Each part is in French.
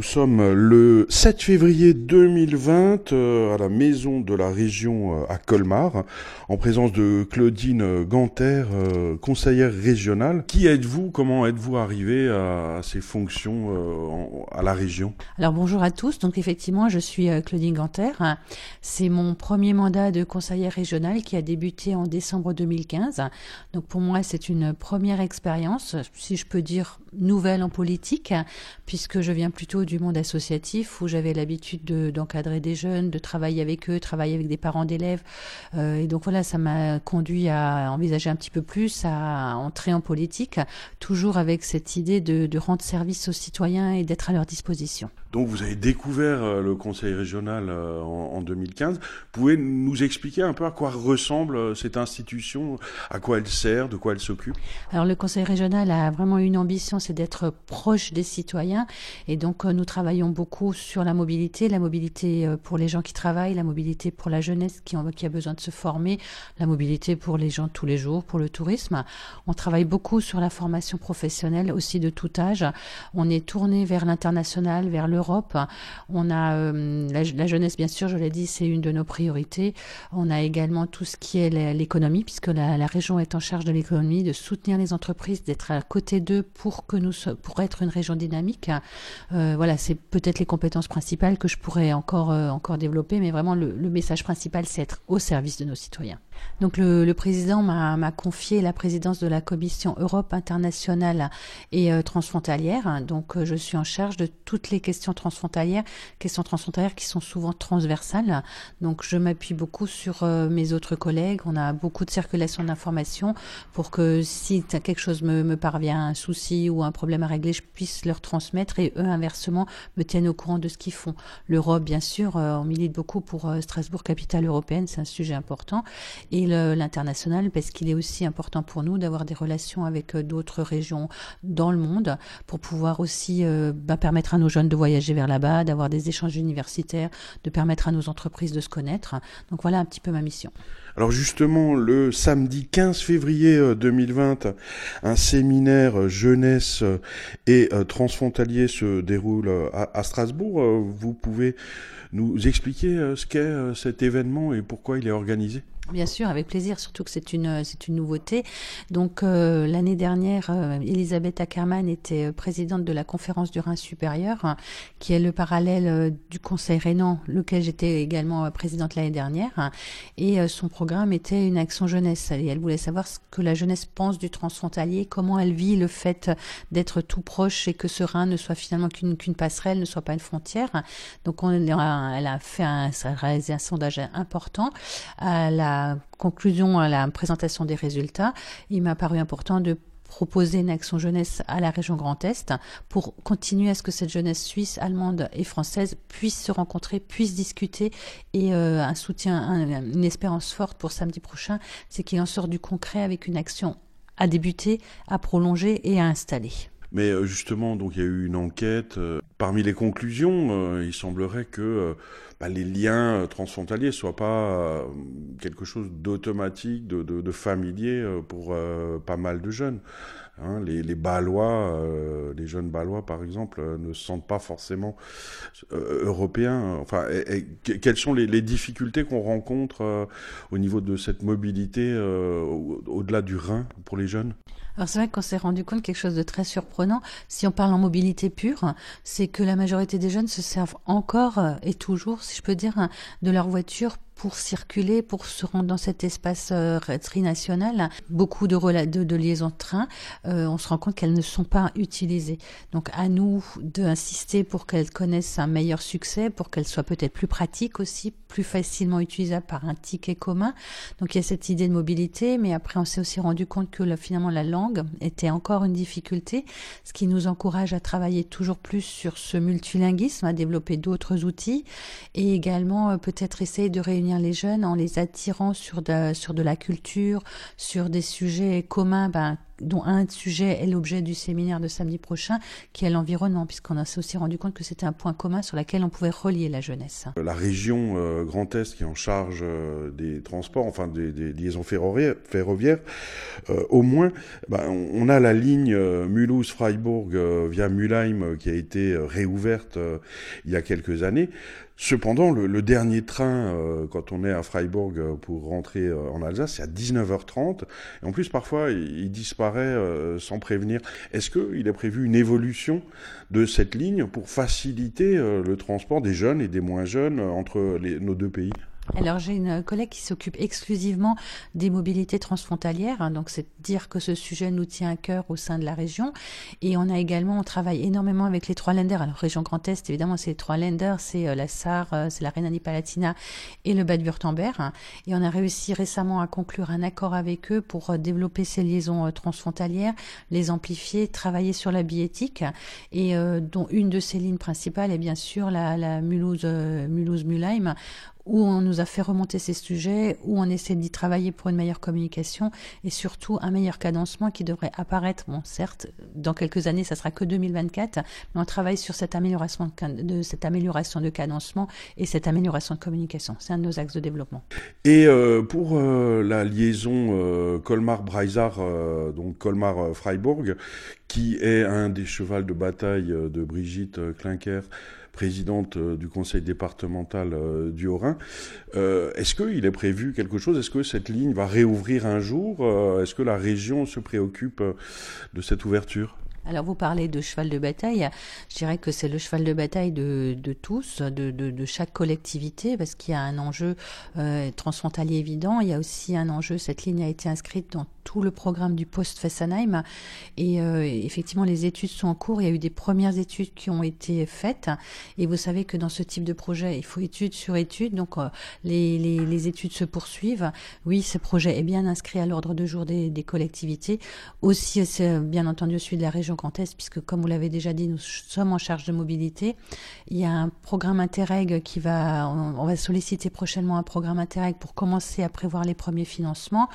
nous sommes le 7 février 2020 euh, à la maison de la région euh, à Colmar, en présence de Claudine Ganter, euh, conseillère régionale. Qui êtes-vous? Comment êtes-vous arrivé à, ces fonctions à la région? Alors bonjour à tous. Donc effectivement, je suis Claudine Ganter. C'est mon premier mandat de conseillère régionale qui a débuté en décembre 2015. Donc pour moi, c'est une première expérience, si je peux dire nouvelle en politique, puisque je viens plutôt du monde associatif où j'avais l'habitude d'encadrer des jeunes, de travailler avec eux, travailler avec des parents d'élèves. Euh, et donc voilà, ça m'a conduit à envisager un petit peu plus, à entrer en politique, toujours avec cette idée de, de rendre service aux citoyens et d'être à leur disposition. Donc vous avez découvert euh, le conseil régional euh, en, en 2015. Vous pouvez nous expliquer un peu à quoi ressemble cette institution, à quoi elle sert, de quoi elle s'occupe? Alors le conseil régional a vraiment une ambition, c'est d'être proche des citoyens. Et donc, euh, nous travaillons beaucoup sur la mobilité, la mobilité euh, pour les gens qui travaillent, la mobilité pour la jeunesse qui, a besoin de se former, la mobilité pour les gens tous les jours, pour le tourisme. On travaille beaucoup sur la formation professionnelle aussi de tout âge. On est tourné vers l'international, vers On a euh, la, jeunesse, bien sûr, je l'ai dit, c'est une de nos priorités. On a également tout ce qui est l'économie, puisque la, région est en charge de l'économie, de soutenir les entreprises, d'être à côté d'eux pour que nous pour être une région dynamique. Euh, voilà, c'est peut-être les compétences principales que je pourrais encore euh, encore développer, mais vraiment le message principal, c'est être au service de nos citoyens. Donc le, le président m'a confié la présidence de la commission Europe internationale et euh, transfrontalière. Donc euh, je suis en charge de toutes les questions transfrontalières, questions transfrontalières qui sont souvent transversales. Donc je m'appuie beaucoup sur euh, mes autres collègues. On a beaucoup de circulation d'informations pour que si quelque chose me, me parvient, un souci ou un problème à régler, je puisse leur transmettre et eux inversement me tiennent au courant de ce qu'ils font. L'Europe, bien sûr, on milite beaucoup pour Strasbourg, capitale européenne, c'est un sujet important et l'international parce qu'il est aussi important pour nous d'avoir des relations avec euh, d'autres régions dans le monde pour pouvoir aussi euh, bah, permettre à nos jeunes de voyager vers là-bas, d'avoir des échanges universitaires, de permettre à nos entreprises de se connaître. Donc voilà un petit peu ma mission. Alors justement, le samedi 15 février 2020, euh, un séminaire jeunesse et transfrontalier se déroule à Strasbourg. Vous pouvez nous expliquer ce qu'est cet événement et pourquoi il est organisé? Bien sûr, avec plaisir, surtout que c'est une, c'est une nouveauté. Donc euh, l'année dernière, euh, Elisabeth Ackermann était euh, présidente de la conférence du Rhin supérieur, hein, qui est le parallèle euh, du Conseil Rhénan, lequel j'étais également présidente l'année dernière. Hein, et son programme était une action jeunesse. Et elle voulait savoir ce que la jeunesse pense du transfrontalier, comment elle vit le fait d'être tout proche et que ce Rhin ne soit finalement qu'une, passerelle, ne soit pas une frontière. Donc on, elle a fait un, un sondage important. à la conclusion, à la présentation des résultats, il m'a paru important de proposer une action jeunesse à la région Grand Est pour continuer à ce que cette jeunesse suisse, allemande et française puisse se rencontrer, puisse discuter et euh, un soutien, une espérance forte pour samedi prochain, c'est qu'il en sort du concret avec une action à débuter, à prolonger et à installer. Mais euh, justement, donc il y a eu une enquête. Euh, parmi les conclusions, euh, il semblerait que bah, les liens transfrontaliers soient pas quelque chose d'automatique, de, familier pour pas mal de jeunes. Hein, les, les Balois, les jeunes Balois par exemple, ne se sentent pas forcément européens. Enfin, quelles sont les, difficultés qu'on rencontre au niveau de cette mobilité au-delà du Rhin pour les jeunes? Alors c'est vrai qu'on s'est rendu compte quelque chose de très surprenant. Si on parle en mobilité pure, c'est que la majorité des jeunes se servent encore euh, et toujours, si je peux dire, de leur voiture pour circuler, pour se rendre dans cet espace euh, trinational, beaucoup de, liaisons de train, euh, on se rend compte qu'elles ne sont pas utilisées. Donc à nous d'insister pour qu'elles connaissent un meilleur succès, pour qu'elles soient peut-être plus pratiques aussi, plus facilement utilisables par un ticket commun. Donc il y a cette idée de mobilité, mais après on s'est aussi rendu compte que finalement la langue était encore une difficulté, ce qui nous encourage à travailler toujours plus sur ce multilinguisme, à développer d'autres outils et également euh, peut-être essayer de réunir les jeunes en les attirant sur de, sur de la culture, sur des sujets communs ben, dont un sujet est l'objet du séminaire de samedi prochain, qui est l'environnement, puisqu'on s'est aussi rendu compte que c'était un point commun sur lequel on pouvait relier la jeunesse. La région euh, Grand Est qui est en charge euh, des transports, enfin des, liaisons ferroviaires, euh, au moins, ben, on a la ligne Mulhouse-Freiburg via Mulheim qui a été réouverte il y a quelques années. Cependant, le, dernier train, euh, quand on est à Freiburg euh, pour rentrer euh, en Alsace, c'est à 19h30. Et en plus, parfois, il, disparaît sans prévenir. Est-ce qu'il est prévu une évolution de cette ligne pour faciliter le transport des jeunes et des moins jeunes entre nos deux pays? Alors j'ai une collègue qui s'occupe exclusivement des mobilités transfrontalières, hein, donc c'est dire que ce sujet nous tient à cœur au sein de la région. Et on a également, on travaille énormément avec les trois lenders. Alors région Grand Est, évidemment, c'est les trois lenders, c'est euh, la Sarre, euh, c'est la Rhénanie-Palatina et le Bade-Württemberg. Et on a réussi récemment à conclure un accord avec eux pour euh, développer ces liaisons transfrontalières, les amplifier, travailler sur la biétique, et dont une de ces lignes principales est bien sûr la, Mulhouse-Mulhouse-Mulheim où on nous a fait remonter ces sujets, où on essaie d'y travailler pour une meilleure communication et surtout un meilleur cadencement qui devrait apparaître. Bon, certes, dans quelques années, ça sera que 2024, mais on travaille sur cette amélioration de, cette amélioration de cadencement et cette amélioration de communication. C'est un de nos axes de développement. Et euh, pour euh, la liaison euh, Colmar-Breisach, donc Colmar-Freiburg, qui est un des chevals de bataille de Brigitte Klinker, présidente euh, du conseil départemental euh, du Haut-Rhin. Euh, est-ce qu'il est prévu quelque chose? Est-ce que cette ligne va réouvrir un jour? Est-ce que la région se préoccupe de cette ouverture? Alors vous parlez de cheval de bataille, je dirais que c'est le cheval de bataille de, tous, de, de, chaque collectivité, parce qu'il y a un enjeu transfrontalier évident, il y a aussi un enjeu, cette ligne a été inscrite dans tout le programme du post-Fessenheim. Et euh, effectivement, les études sont en cours. Il y a eu des premières études qui ont été faites. Et vous savez que dans ce type de projet, il faut étude sur étude. Donc, euh, les, les, études se poursuivent. Oui, ce projet est bien inscrit à l'ordre de jour des, collectivités. Aussi, c'est bien entendu celui de la région Grand Est, puisque comme vous l'avez déjà dit, nous sommes en charge de mobilité. Il y a un programme Interreg qui va, on, va solliciter prochainement un programme Interreg pour commencer à prévoir les premiers financements.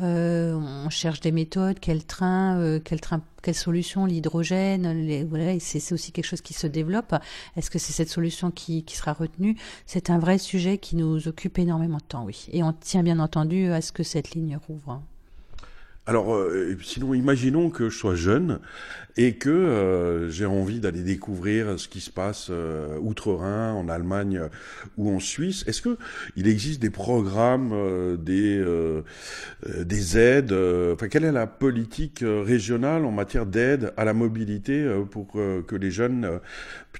Euh, on cherche des méthodes, quel train, euh, quelle solution, l'hydrogène, voilà, c'est aussi quelque chose qui se développe. Est-ce que c'est cette solution qui, qui sera retenue? C'est un vrai sujet qui nous occupe énormément de temps, oui. Et on tient bien entendu à ce que cette ligne rouvre. Alors, euh, sinon, imaginons que je sois jeune et que euh, j'ai envie d'aller découvrir ce qui se passe euh, outre-Rhin, en Allemagne ou en Suisse. Est-ce que il existe des programmes, des des aides Enfin, quelle est la politique régionale en matière d'aide à la mobilité pour que les jeunes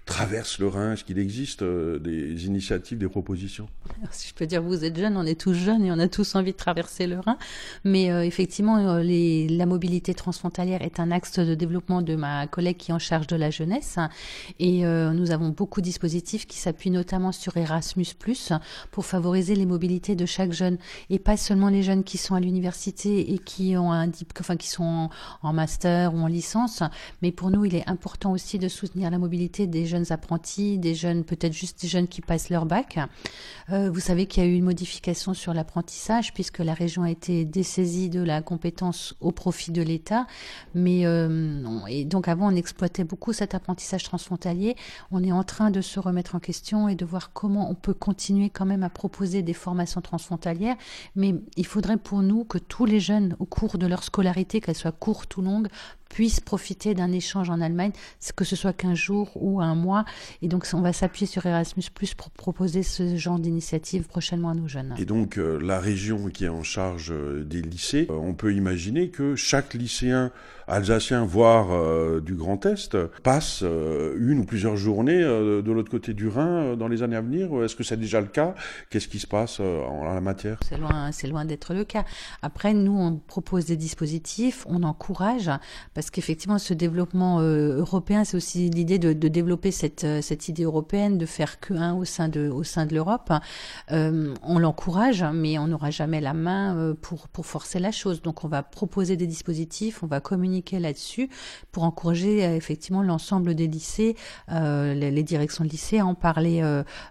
traversent le Rhin? Est-ce qu'il existe des initiatives, des propositions? Si je peux dire, vous êtes jeune, on est tous jeunes et on a tous envie de traverser le Rhin, mais effectivement la mobilité transfrontalière est un axe de développement de ma collègue qui est en charge de la jeunesse. Et euh, nous avons beaucoup de dispositifs qui s'appuient notamment sur Erasmus, pour favoriser les mobilités de chaque jeune. Et pas seulement les jeunes qui sont à l'université et qui ont un enfin, qui sont en, master ou en licence. Mais pour nous, il est important aussi de soutenir la mobilité des jeunes apprentis, des jeunes, peut-être juste des jeunes qui passent leur bac. Euh, vous savez qu'il y a eu une modification sur l'apprentissage puisque la région a été dessaisie de la compétence au profit de l'État. Mais euh, et donc avant, on exploitait beaucoup cet apprentissage transfrontalier. On est en train de se remettre en question et de voir comment on peut continuer quand même à proposer des formations transfrontalières. Mais il faudrait pour nous que tous les jeunes, au cours de leur scolarité, qu'elle soit courte ou longue, puissent profiter d'un échange en Allemagne, que ce soit qu'un jour ou un mois. Et donc, on va s'appuyer sur Erasmus Plus pour proposer ce genre d'initiative prochainement à nos jeunes. Et donc, euh, la région qui est en charge euh, des lycées, euh, on peut imaginer que chaque lycéen alsacien, voire du Grand Est, passe une ou plusieurs journées de l'autre côté du Rhin dans les années à venir. Est-ce que c'est déjà le cas? Qu'est-ce qui se passe en la matière? C'est loin, c'est loin d'être le cas. Après, nous, on propose des dispositifs, on encourage parce qu'effectivement, ce développement européen, c'est aussi l'idée de, développer cette, cette idée européenne, de faire que un au sein de, au sein de l'Europe. on l'encourage, mais on n'aura jamais la main pour, pour forcer la chose. Donc, on va proposer des dispositifs, on va communiquer là-dessus pour encourager effectivement l'ensemble des lycées, les, directions de lycée à en parler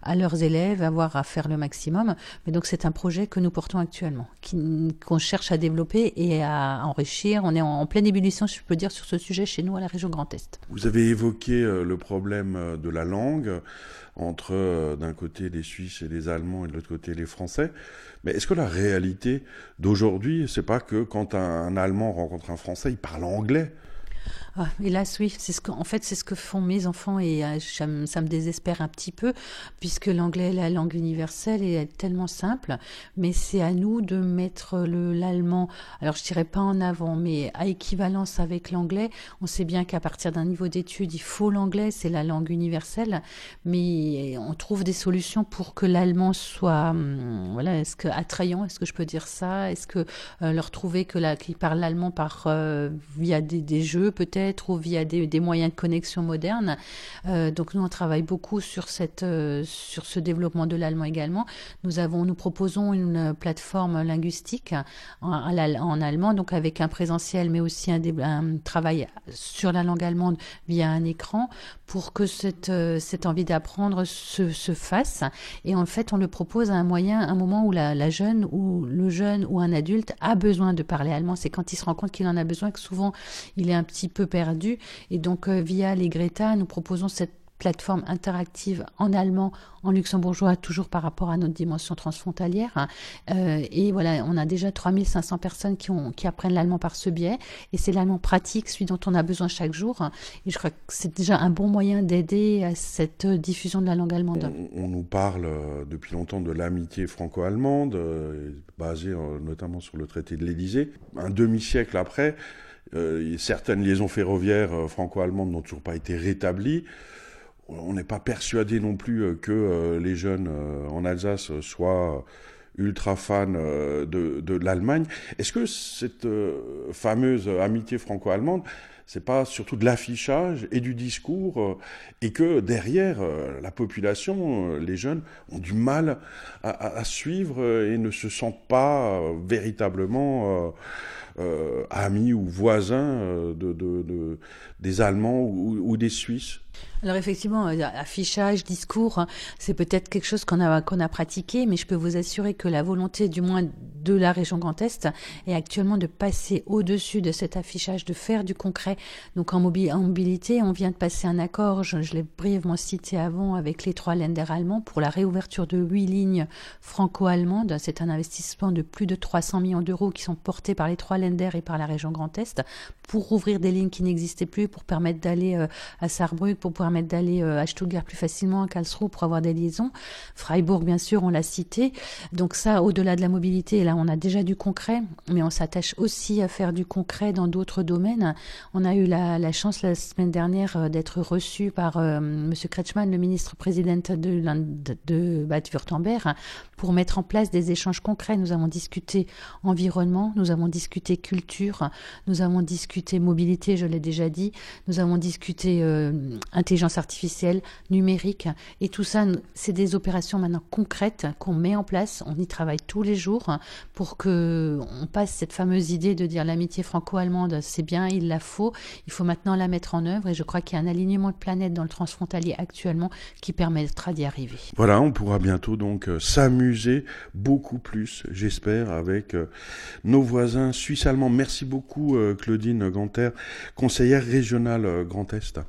à leurs élèves, avoir à faire le maximum. Mais donc, c'est un projet que nous portons actuellement, qu'on cherche à développer et à enrichir. On est en, pleine ébullition, je peux dire, sur ce sujet chez nous à la région Grand Est. Vous avez évoqué euh, le problème euh, de la langue entre euh, d'un côté les Suisses et les Allemands et de l'autre côté les Français. Mais est-ce que la réalité d'aujourd'hui, c'est pas que quand un Allemand rencontre un Français, il parle anglais? Ah, hélas, oui, c'est ce que, en fait, c'est ce que font mes enfants et euh, ça, me désespère un petit peu, puisque l'anglais est la langue universelle et est tellement simple, mais c'est à nous de mettre l'allemand, alors je dirais pas en avant, mais à équivalence avec l'anglais. On sait bien qu'à partir d'un niveau d'études, il faut l'anglais, c'est la langue universelle, mais on trouve des solutions pour que l'allemand soit, hum, voilà, est-ce que attrayant, est-ce que je peux dire ça, est-ce que euh, leur trouver que la, qu'ils parlent l'allemand par euh, via des jeux peut-être ou via des, moyens de connexion modernes. Euh, donc nous, on travaille beaucoup sur, cette, euh, sur ce développement de l'allemand également. Nous, avons, nous proposons une plateforme linguistique en, allemand, donc avec un présentiel, mais aussi un, un, travail sur la langue allemande via un écran pour que cette, euh, cette envie d'apprendre se, se, fasse. Et en fait, on le propose à un moyen, un moment où la, la jeune ou le jeune ou un adulte a besoin de parler allemand. C'est quand il se rend compte qu'il en a besoin que souvent il est un petit peu perdu. Et donc, euh, via les Greta, nous proposons cette plateforme interactive en allemand, en luxembourgeois, toujours par rapport à notre dimension transfrontalière. Euh, et voilà, on a déjà 3500 personnes qui, ont, qui apprennent l'allemand par ce biais. Et c'est l'allemand pratique, celui dont on a besoin chaque jour. Et je crois que c'est déjà un bon moyen d'aider à cette diffusion de la langue allemande. On, nous parle euh, depuis longtemps de l'amitié franco-allemande, basée notamment sur le traité de l'Élysée. Un demi-siècle après, euh, certaines liaisons ferroviaires euh, franco-allemandes n'ont toujours pas été rétablies. On n'est pas persuadé non plus euh, que les jeunes en Alsace soient ultra fans de, de l'Allemagne. Est-ce que cette fameuse amitié franco-allemande, c'est pas surtout de l'affichage et du discours, et que derrière la population, les jeunes ont du mal à, suivre et ne se sentent pas véritablement euh, amis ou voisins euh, de, de, des Allemands ou des Suisses alors effectivement, euh, affichage, discours, hein, c'est peut-être quelque chose qu'on a, qu'on a pratiqué, mais je peux vous assurer que la volonté, du moins de la région Grand Est, est actuellement de passer au-dessus de cet affichage, de faire du concret. Donc en, mobilité, on vient de passer un accord, je, l'ai brièvement cité avant, avec les trois Länder allemands pour la réouverture de huit lignes franco-allemandes. C'est un investissement de plus de 300 millions d'euros qui sont portés par les trois Länder et par la région Grand Est pour ouvrir des lignes qui n'existaient plus, pour permettre d'aller euh, à Saarbrück, pour permettre d'aller euh, à Stuttgart plus facilement, à Karlsruhe pour avoir des liaisons. Freiburg, bien sûr, on l'a cité. Donc ça, au-delà de la mobilité, là, on a déjà du concret, mais on s'attache aussi à faire du concret dans d'autres domaines. On a eu la, chance la semaine dernière euh, d'être reçu par euh, Monsieur Kretschmann, le ministre président de, de, de Bad-Württemberg, pour mettre en place des échanges concrets. Nous avons discuté environnement, nous avons discuté culture, nous avons discuté mobilité, je l'ai déjà dit, nous avons discuté euh, intelligence artificielle, numérique, et tout ça, c'est des opérations maintenant concrètes qu'on met en place. On y travaille tous les jours pour que on passe cette fameuse idée de dire l'amitié franco-allemande, c'est bien, il la faut. Il faut maintenant la mettre en œuvre, et je crois qu'il y a un alignement de planètes dans le transfrontalier actuellement qui permettra d'y arriver. Voilà, on pourra bientôt donc euh, s'amuser beaucoup plus, j'espère, avec euh, nos voisins suisses allemands. Merci beaucoup, euh, Claudine Ganter, conseillère régionale Grand Est.